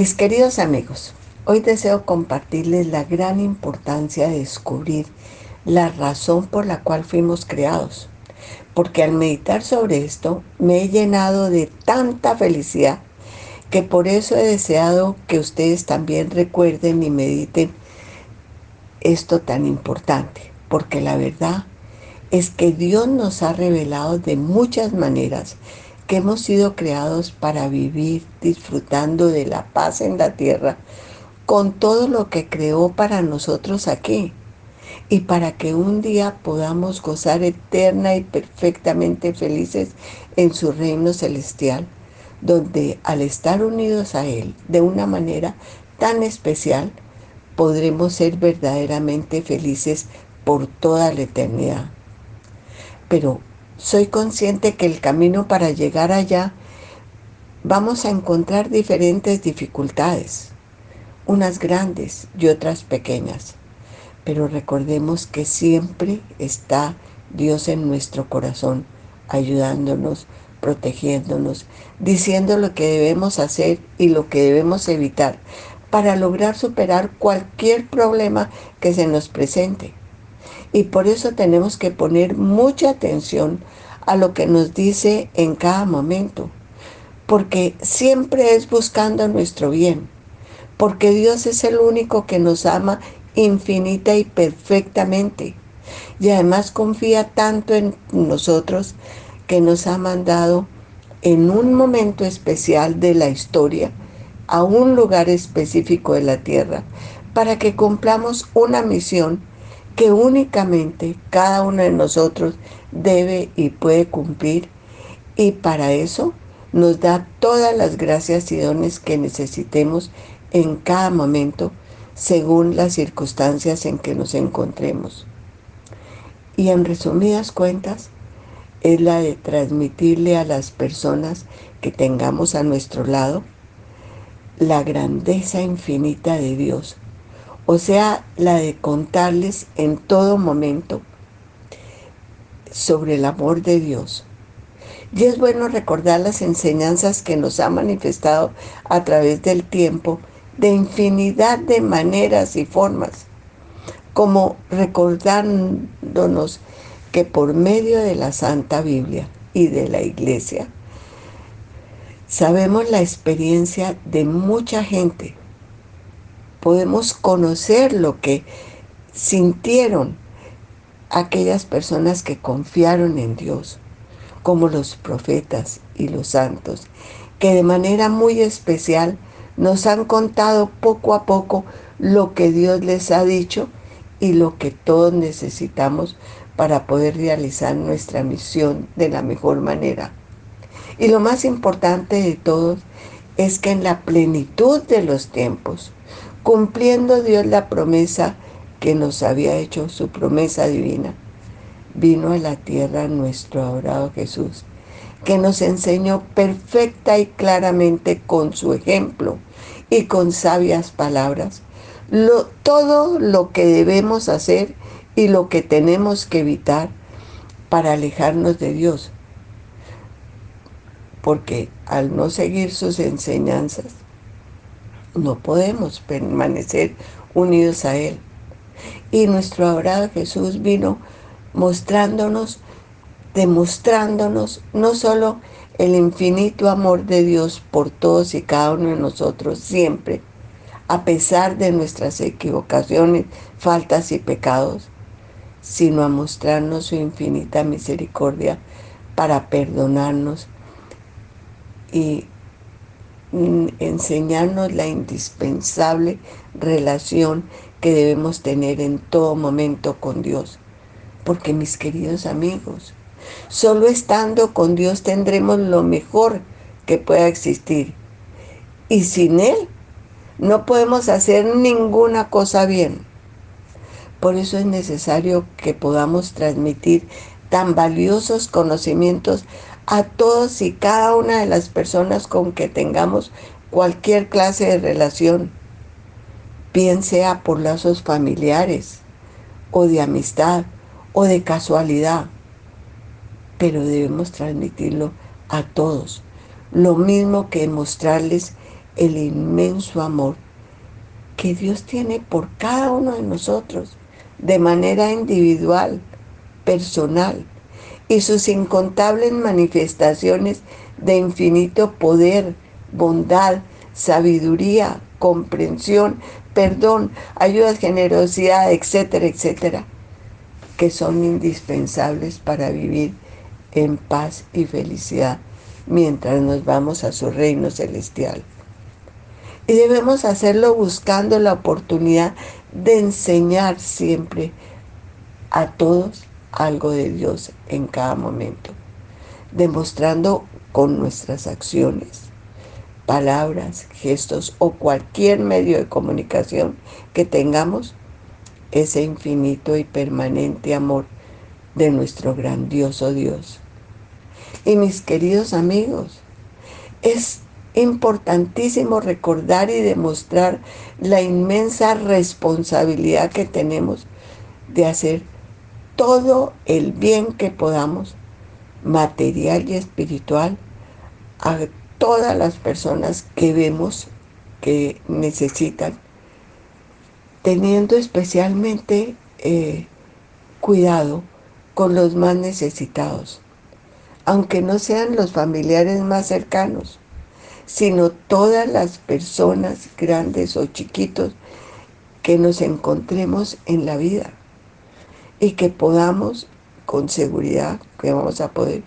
Mis queridos amigos, hoy deseo compartirles la gran importancia de descubrir la razón por la cual fuimos creados. Porque al meditar sobre esto me he llenado de tanta felicidad que por eso he deseado que ustedes también recuerden y mediten esto tan importante. Porque la verdad es que Dios nos ha revelado de muchas maneras que hemos sido creados para vivir disfrutando de la paz en la tierra con todo lo que creó para nosotros aquí y para que un día podamos gozar eterna y perfectamente felices en su reino celestial, donde al estar unidos a Él de una manera tan especial, podremos ser verdaderamente felices por toda la eternidad. Pero soy consciente que el camino para llegar allá vamos a encontrar diferentes dificultades, unas grandes y otras pequeñas. Pero recordemos que siempre está Dios en nuestro corazón, ayudándonos, protegiéndonos, diciendo lo que debemos hacer y lo que debemos evitar para lograr superar cualquier problema que se nos presente. Y por eso tenemos que poner mucha atención a lo que nos dice en cada momento, porque siempre es buscando nuestro bien, porque Dios es el único que nos ama infinita y perfectamente, y además confía tanto en nosotros que nos ha mandado en un momento especial de la historia a un lugar específico de la tierra para que cumplamos una misión que únicamente cada uno de nosotros debe y puede cumplir y para eso nos da todas las gracias y dones que necesitemos en cada momento según las circunstancias en que nos encontremos. Y en resumidas cuentas, es la de transmitirle a las personas que tengamos a nuestro lado la grandeza infinita de Dios, o sea, la de contarles en todo momento sobre el amor de Dios. Y es bueno recordar las enseñanzas que nos ha manifestado a través del tiempo de infinidad de maneras y formas, como recordándonos que por medio de la Santa Biblia y de la Iglesia, sabemos la experiencia de mucha gente podemos conocer lo que sintieron aquellas personas que confiaron en Dios, como los profetas y los santos, que de manera muy especial nos han contado poco a poco lo que Dios les ha dicho y lo que todos necesitamos para poder realizar nuestra misión de la mejor manera. Y lo más importante de todo es que en la plenitud de los tiempos, cumpliendo Dios la promesa que nos había hecho, su promesa divina, vino a la tierra nuestro adorado Jesús, que nos enseñó perfecta y claramente con su ejemplo y con sabias palabras todo lo que debemos hacer y lo que tenemos que evitar para alejarnos de Dios. Porque al no seguir sus enseñanzas, no podemos permanecer unidos a Él. Y nuestro adorado Jesús vino mostrándonos, demostrándonos no solo el infinito amor de Dios por todos y cada uno de nosotros siempre, a pesar de nuestras equivocaciones, faltas y pecados, sino a mostrarnos su infinita misericordia para perdonarnos y enseñarnos la indispensable relación que debemos tener en todo momento con Dios. Porque mis queridos amigos, solo estando con Dios tendremos lo mejor que pueda existir. Y sin Él no podemos hacer ninguna cosa bien. Por eso es necesario que podamos transmitir tan valiosos conocimientos a todos y cada una de las personas con que tengamos cualquier clase de relación, bien sea por lazos familiares o de amistad o de casualidad, pero debemos transmitirlo a todos. Lo mismo que mostrarles el inmenso amor que Dios tiene por cada uno de nosotros de manera individual, personal, y sus incontables manifestaciones de infinito poder, bondad, sabiduría, comprensión, perdón, ayuda, generosidad, etcétera, etcétera, que son indispensables para vivir en paz y felicidad mientras nos vamos a su reino celestial. Y debemos hacerlo buscando la oportunidad de enseñar siempre a todos algo de Dios en cada momento, demostrando con nuestras acciones, palabras, gestos o cualquier medio de comunicación que tengamos ese infinito y permanente amor de nuestro grandioso Dios. Y mis queridos amigos, es importantísimo recordar y demostrar la inmensa responsabilidad que tenemos de hacer todo el bien que podamos, material y espiritual, a todas las personas que vemos que necesitan, teniendo especialmente eh, cuidado con los más necesitados, aunque no sean los familiares más cercanos, sino todas las personas grandes o chiquitos que nos encontremos en la vida y que podamos con seguridad que vamos a poder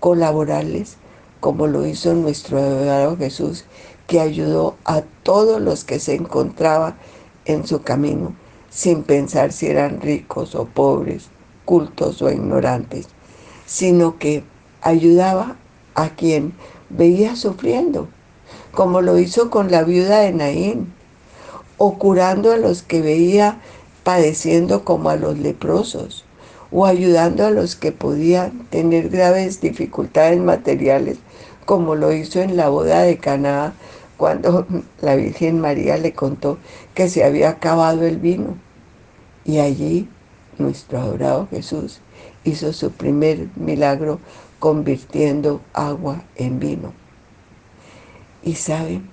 colaborarles como lo hizo nuestro adorado Jesús, que ayudó a todos los que se encontraban en su camino, sin pensar si eran ricos o pobres, cultos o ignorantes, sino que ayudaba a quien veía sufriendo, como lo hizo con la viuda de Naín, o curando a los que veía padeciendo como a los leprosos, o ayudando a los que podían tener graves dificultades materiales, como lo hizo en la boda de Caná, cuando la Virgen María le contó que se había acabado el vino. Y allí nuestro adorado Jesús hizo su primer milagro convirtiendo agua en vino. ¿Y saben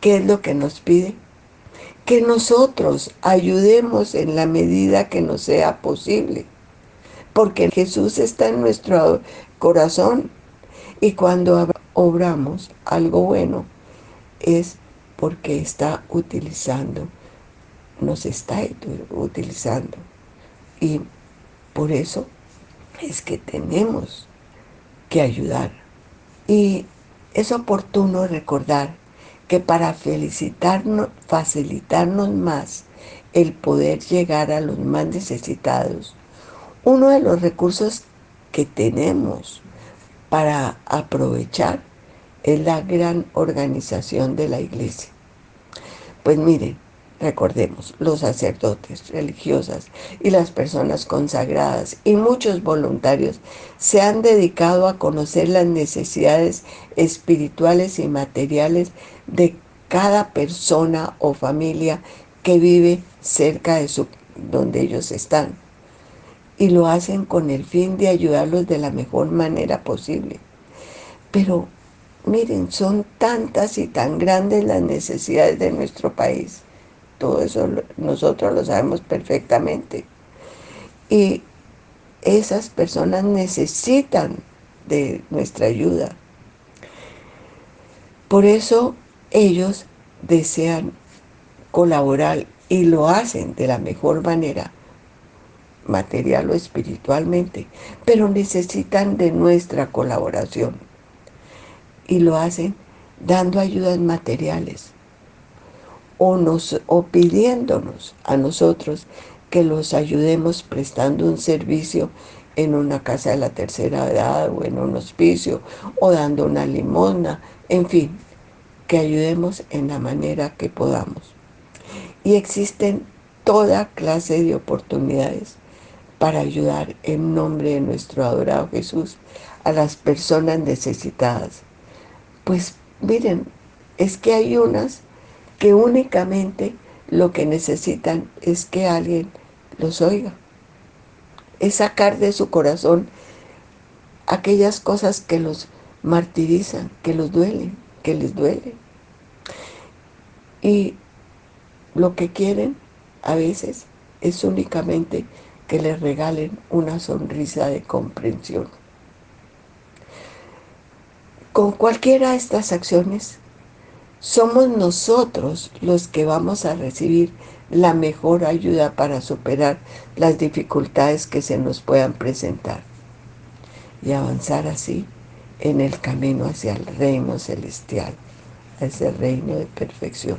qué es lo que nos pide? Que nosotros ayudemos en la medida que nos sea posible porque Jesús está en nuestro corazón y cuando obramos algo bueno es porque está utilizando, nos está utilizando. Y por eso es que tenemos que ayudar. Y es oportuno recordar que para facilitarnos más el poder llegar a los más necesitados, uno de los recursos que tenemos para aprovechar es la gran organización de la iglesia. Pues miren, recordemos, los sacerdotes, religiosas y las personas consagradas y muchos voluntarios se han dedicado a conocer las necesidades espirituales y materiales de cada persona o familia que vive cerca de su, donde ellos están y lo hacen con el fin de ayudarlos de la mejor manera posible. Pero miren, son tantas y tan grandes las necesidades de nuestro país. Todo eso nosotros lo sabemos perfectamente. Y esas personas necesitan de nuestra ayuda. Por eso ellos desean colaborar y lo hacen de la mejor manera material o espiritualmente, pero necesitan de nuestra colaboración. Y lo hacen dando ayudas materiales o, nos, o pidiéndonos a nosotros que los ayudemos prestando un servicio en una casa de la tercera edad o en un hospicio o dando una limosna, en fin, que ayudemos en la manera que podamos. Y existen toda clase de oportunidades para ayudar en nombre de nuestro adorado Jesús a las personas necesitadas. Pues miren, es que hay unas que únicamente lo que necesitan es que alguien los oiga. Es sacar de su corazón aquellas cosas que los martirizan, que los duelen, que les duelen. Y lo que quieren a veces es únicamente que les regalen una sonrisa de comprensión. Con cualquiera de estas acciones, somos nosotros los que vamos a recibir la mejor ayuda para superar las dificultades que se nos puedan presentar y avanzar así en el camino hacia el reino celestial, a ese reino de perfección.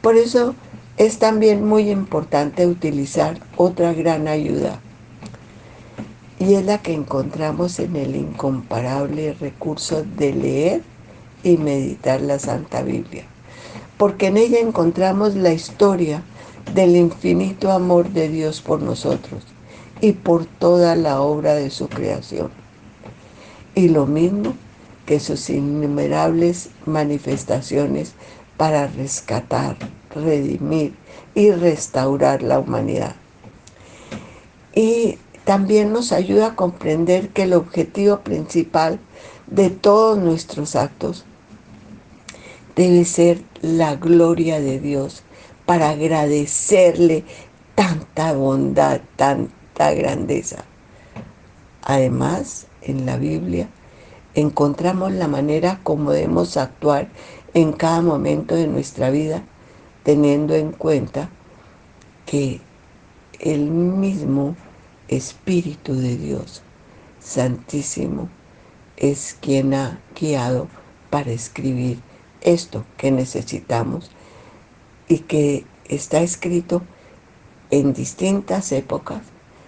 Por eso es también muy importante utilizar otra gran ayuda y es la que encontramos en el incomparable recurso de leer y meditar la Santa Biblia, porque en ella encontramos la historia del infinito amor de Dios por nosotros y por toda la obra de su creación. Y lo mismo que sus innumerables manifestaciones para rescatar, redimir y restaurar la humanidad. Y también nos ayuda a comprender que el objetivo principal de todos nuestros actos debe ser la gloria de Dios para agradecerle tanta bondad, tanta grandeza. Además, en la Biblia encontramos la manera como debemos actuar en cada momento de nuestra vida, teniendo en cuenta que el mismo Espíritu de Dios Santísimo es quien ha guiado para escribir esto que necesitamos y que está escrito en distintas épocas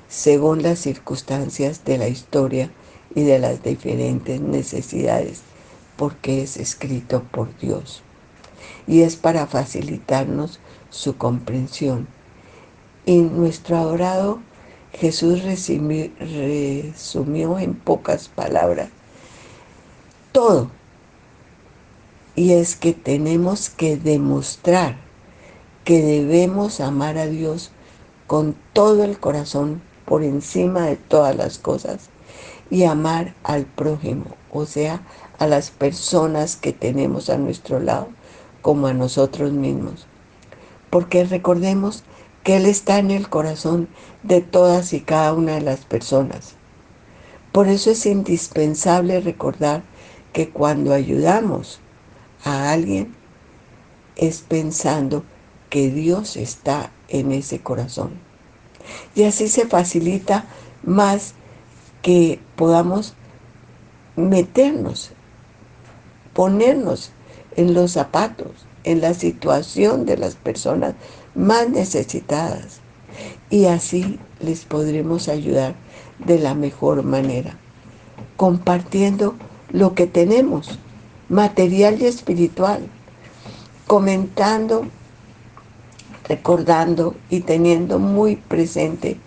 según las circunstancias de la historia y de las diferentes necesidades, porque es escrito por Dios. Y es para facilitarnos su comprensión. Y nuestro adorado Jesús resumió en pocas palabras todo y es que tenemos que demostrar que debemos amar a Dios con todo el corazón por encima de todas las cosas y amar al prójimo, o sea, a las personas que tenemos a nuestro lado como a nosotros mismos. Porque recordemos que Él está en el corazón de todas y cada una de las personas. Por eso es indispensable recordar que cuando ayudamos a alguien es pensando que Dios está en ese corazón. Y así se facilita más que podamos meternos, ponernos en los zapatos, en la situación de las personas más necesitadas. Y así les podremos ayudar de la mejor manera, compartiendo lo que tenemos material y espiritual, comentando, recordando y teniendo muy presente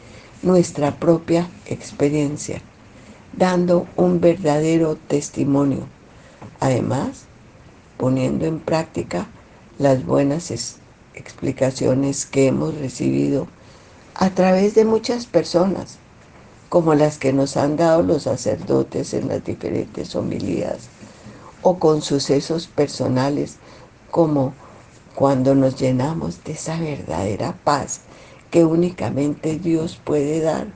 nuestra propia experiencia, dando un verdadero testimonio. Además, poniendo en práctica las buenas explicaciones que hemos recibido a través de muchas personas, como las que nos han dado los sacerdotes en las diferentes homilías o con sucesos personales como cuando nos llenamos de esa verdadera paz que únicamente Dios puede dar.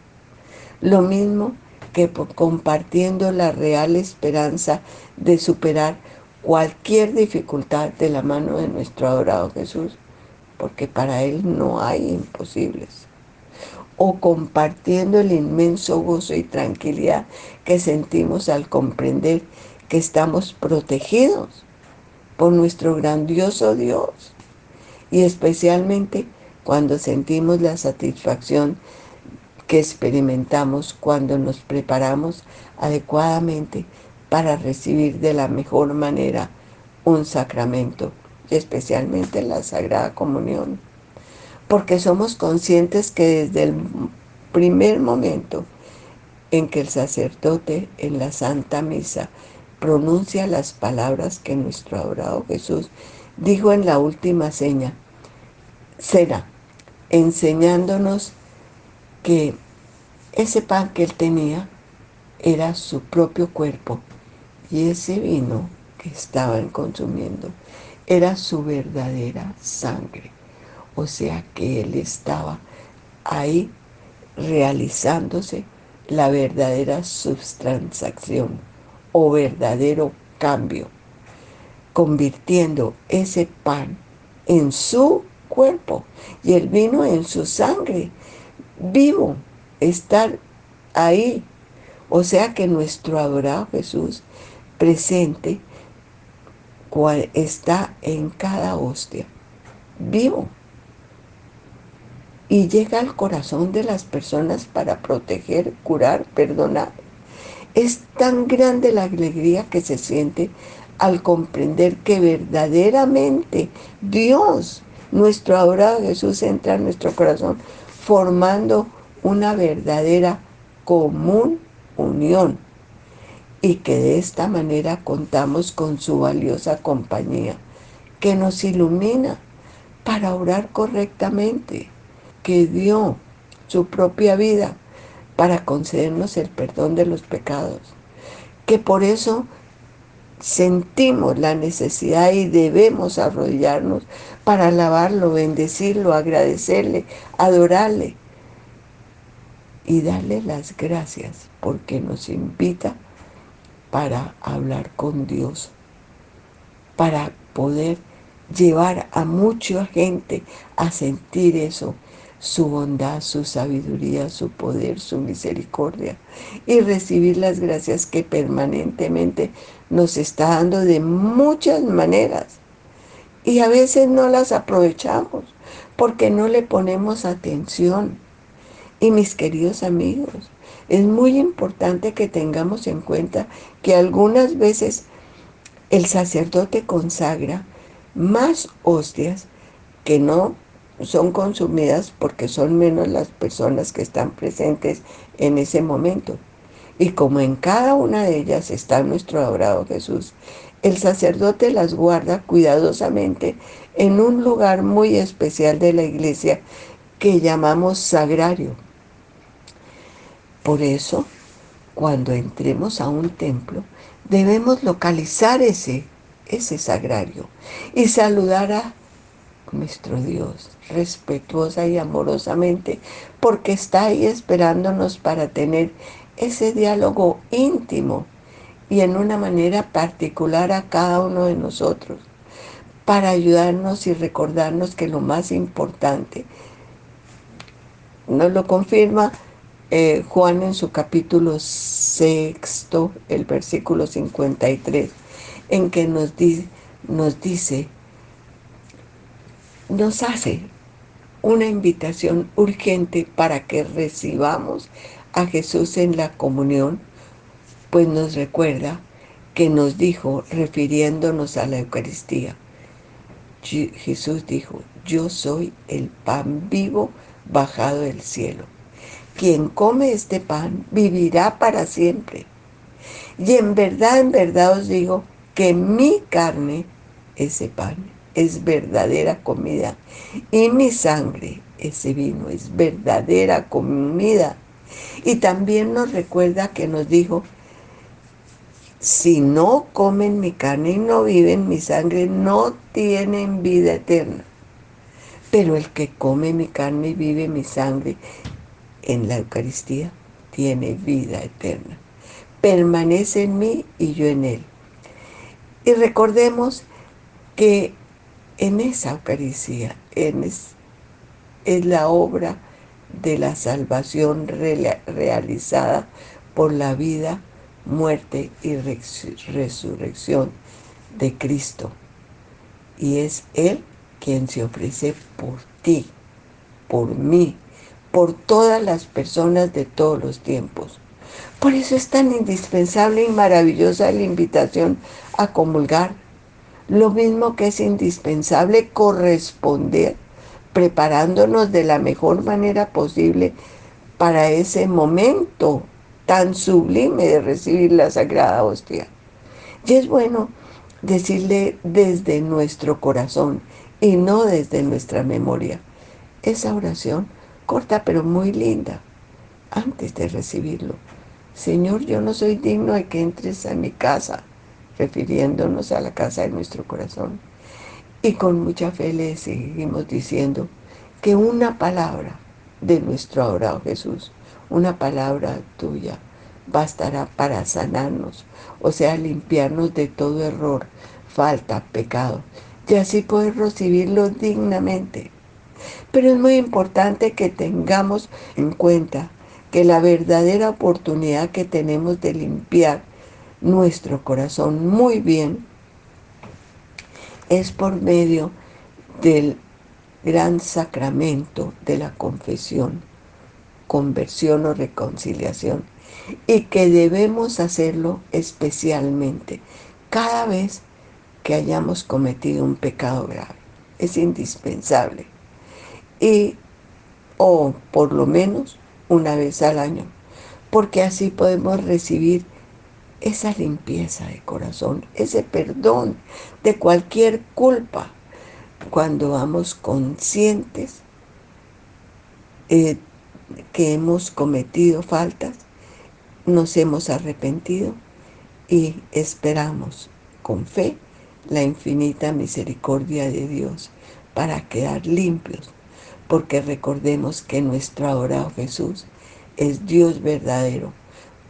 Lo mismo que compartiendo la real esperanza de superar cualquier dificultad de la mano de nuestro adorado Jesús, porque para Él no hay imposibles. O compartiendo el inmenso gozo y tranquilidad que sentimos al comprender que estamos protegidos por nuestro grandioso Dios y especialmente cuando sentimos la satisfacción que experimentamos cuando nos preparamos adecuadamente para recibir de la mejor manera un sacramento, especialmente la Sagrada Comunión, porque somos conscientes que desde el primer momento en que el sacerdote en la Santa Misa pronuncia las palabras que nuestro adorado Jesús dijo en la última seña, cena, enseñándonos que ese pan que él tenía era su propio cuerpo y ese vino que estaban consumiendo era su verdadera sangre. O sea que Él estaba ahí realizándose la verdadera subtransacción o verdadero cambio, convirtiendo ese pan en su cuerpo y el vino en su sangre, vivo, estar ahí. O sea que nuestro adorado Jesús presente está en cada hostia, vivo. Y llega al corazón de las personas para proteger, curar, perdonar. Es tan grande la alegría que se siente al comprender que verdaderamente Dios, nuestro adorado Jesús, entra en nuestro corazón formando una verdadera común unión. Y que de esta manera contamos con su valiosa compañía que nos ilumina para orar correctamente, que dio su propia vida para concedernos el perdón de los pecados, que por eso sentimos la necesidad y debemos arrodillarnos para alabarlo, bendecirlo, agradecerle, adorarle y darle las gracias porque nos invita para hablar con Dios, para poder llevar a mucha gente a sentir eso, su bondad, su sabiduría, su poder, su misericordia y recibir las gracias que permanentemente nos está dando de muchas maneras. Y a veces no las aprovechamos porque no le ponemos atención. Y mis queridos amigos, es muy importante que tengamos en cuenta que algunas veces el sacerdote consagra más hostias que no son consumidas porque son menos las personas que están presentes en ese momento. Y como en cada una de ellas está nuestro adorado Jesús, el sacerdote las guarda cuidadosamente en un lugar muy especial de la iglesia que llamamos sagrario. Por eso, cuando entremos a un templo, debemos localizar ese, ese sagrario y saludar a nuestro Dios respetuosa y amorosamente, porque está ahí esperándonos para tener ese diálogo íntimo y en una manera particular a cada uno de nosotros, para ayudarnos y recordarnos que lo más importante, nos lo confirma eh, Juan en su capítulo sexto, el versículo 53, en que nos, nos dice, nos hace una invitación urgente para que recibamos a Jesús en la comunión, pues nos recuerda que nos dijo, refiriéndonos a la Eucaristía, Jesús dijo, yo soy el pan vivo bajado del cielo quien come este pan vivirá para siempre. Y en verdad, en verdad os digo que mi carne, ese pan, es verdadera comida. Y mi sangre, ese vino, es verdadera comida. Y también nos recuerda que nos dijo, si no comen mi carne y no viven mi sangre, no tienen vida eterna. Pero el que come mi carne y vive mi sangre, en la Eucaristía tiene vida eterna. Permanece en mí y yo en él. Y recordemos que en esa Eucaristía es, es la obra de la salvación realizada por la vida, muerte y resurrección de Cristo. Y es Él quien se ofrece por ti, por mí, por todas las personas de todos los tiempos. Por eso es tan indispensable y maravillosa la invitación a comulgar. Lo mismo que es indispensable corresponder, preparándonos de la mejor manera posible para ese momento tan sublime de recibir la Sagrada Hostia. Y es bueno decirle desde nuestro corazón y no desde nuestra memoria. Esa oración corta pero muy linda, antes de recibirlo. Señor, yo no soy digno de que entres a mi casa, refiriéndonos a la casa de nuestro corazón. Y con mucha fe le seguimos diciendo que una palabra de nuestro adorado Jesús, una palabra tuya, bastará para sanarnos, o sea, limpiarnos de todo error, falta, pecado, y así poder recibirlo dignamente. Pero es muy importante que tengamos en cuenta que la verdadera oportunidad que tenemos de limpiar nuestro corazón muy bien es por medio del gran sacramento de la confesión, conversión o reconciliación, y que debemos hacerlo especialmente cada vez que hayamos cometido un pecado grave. Es indispensable. Y, o por lo menos una vez al año, porque así podemos recibir esa limpieza de corazón, ese perdón de cualquier culpa, cuando vamos conscientes eh, que hemos cometido faltas, nos hemos arrepentido y esperamos con fe la infinita misericordia de Dios para quedar limpios, porque recordemos que nuestro adorado Jesús es Dios verdadero.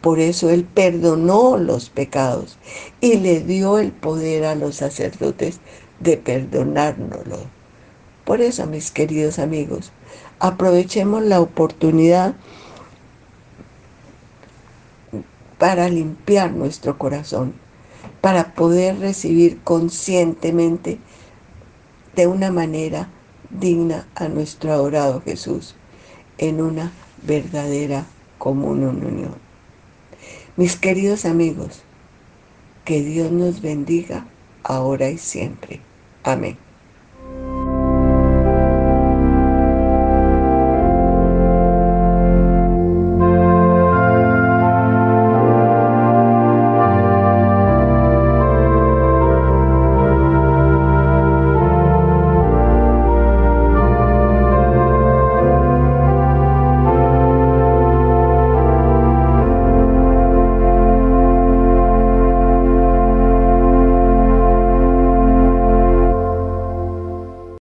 Por eso Él perdonó los pecados y le dio el poder a los sacerdotes de perdonárnoslo. Por eso, mis queridos amigos, aprovechemos la oportunidad para limpiar nuestro corazón, para poder recibir conscientemente de una manera digna a nuestro adorado Jesús en una verdadera común unión. Mis queridos amigos, que Dios nos bendiga ahora y siempre. Amén.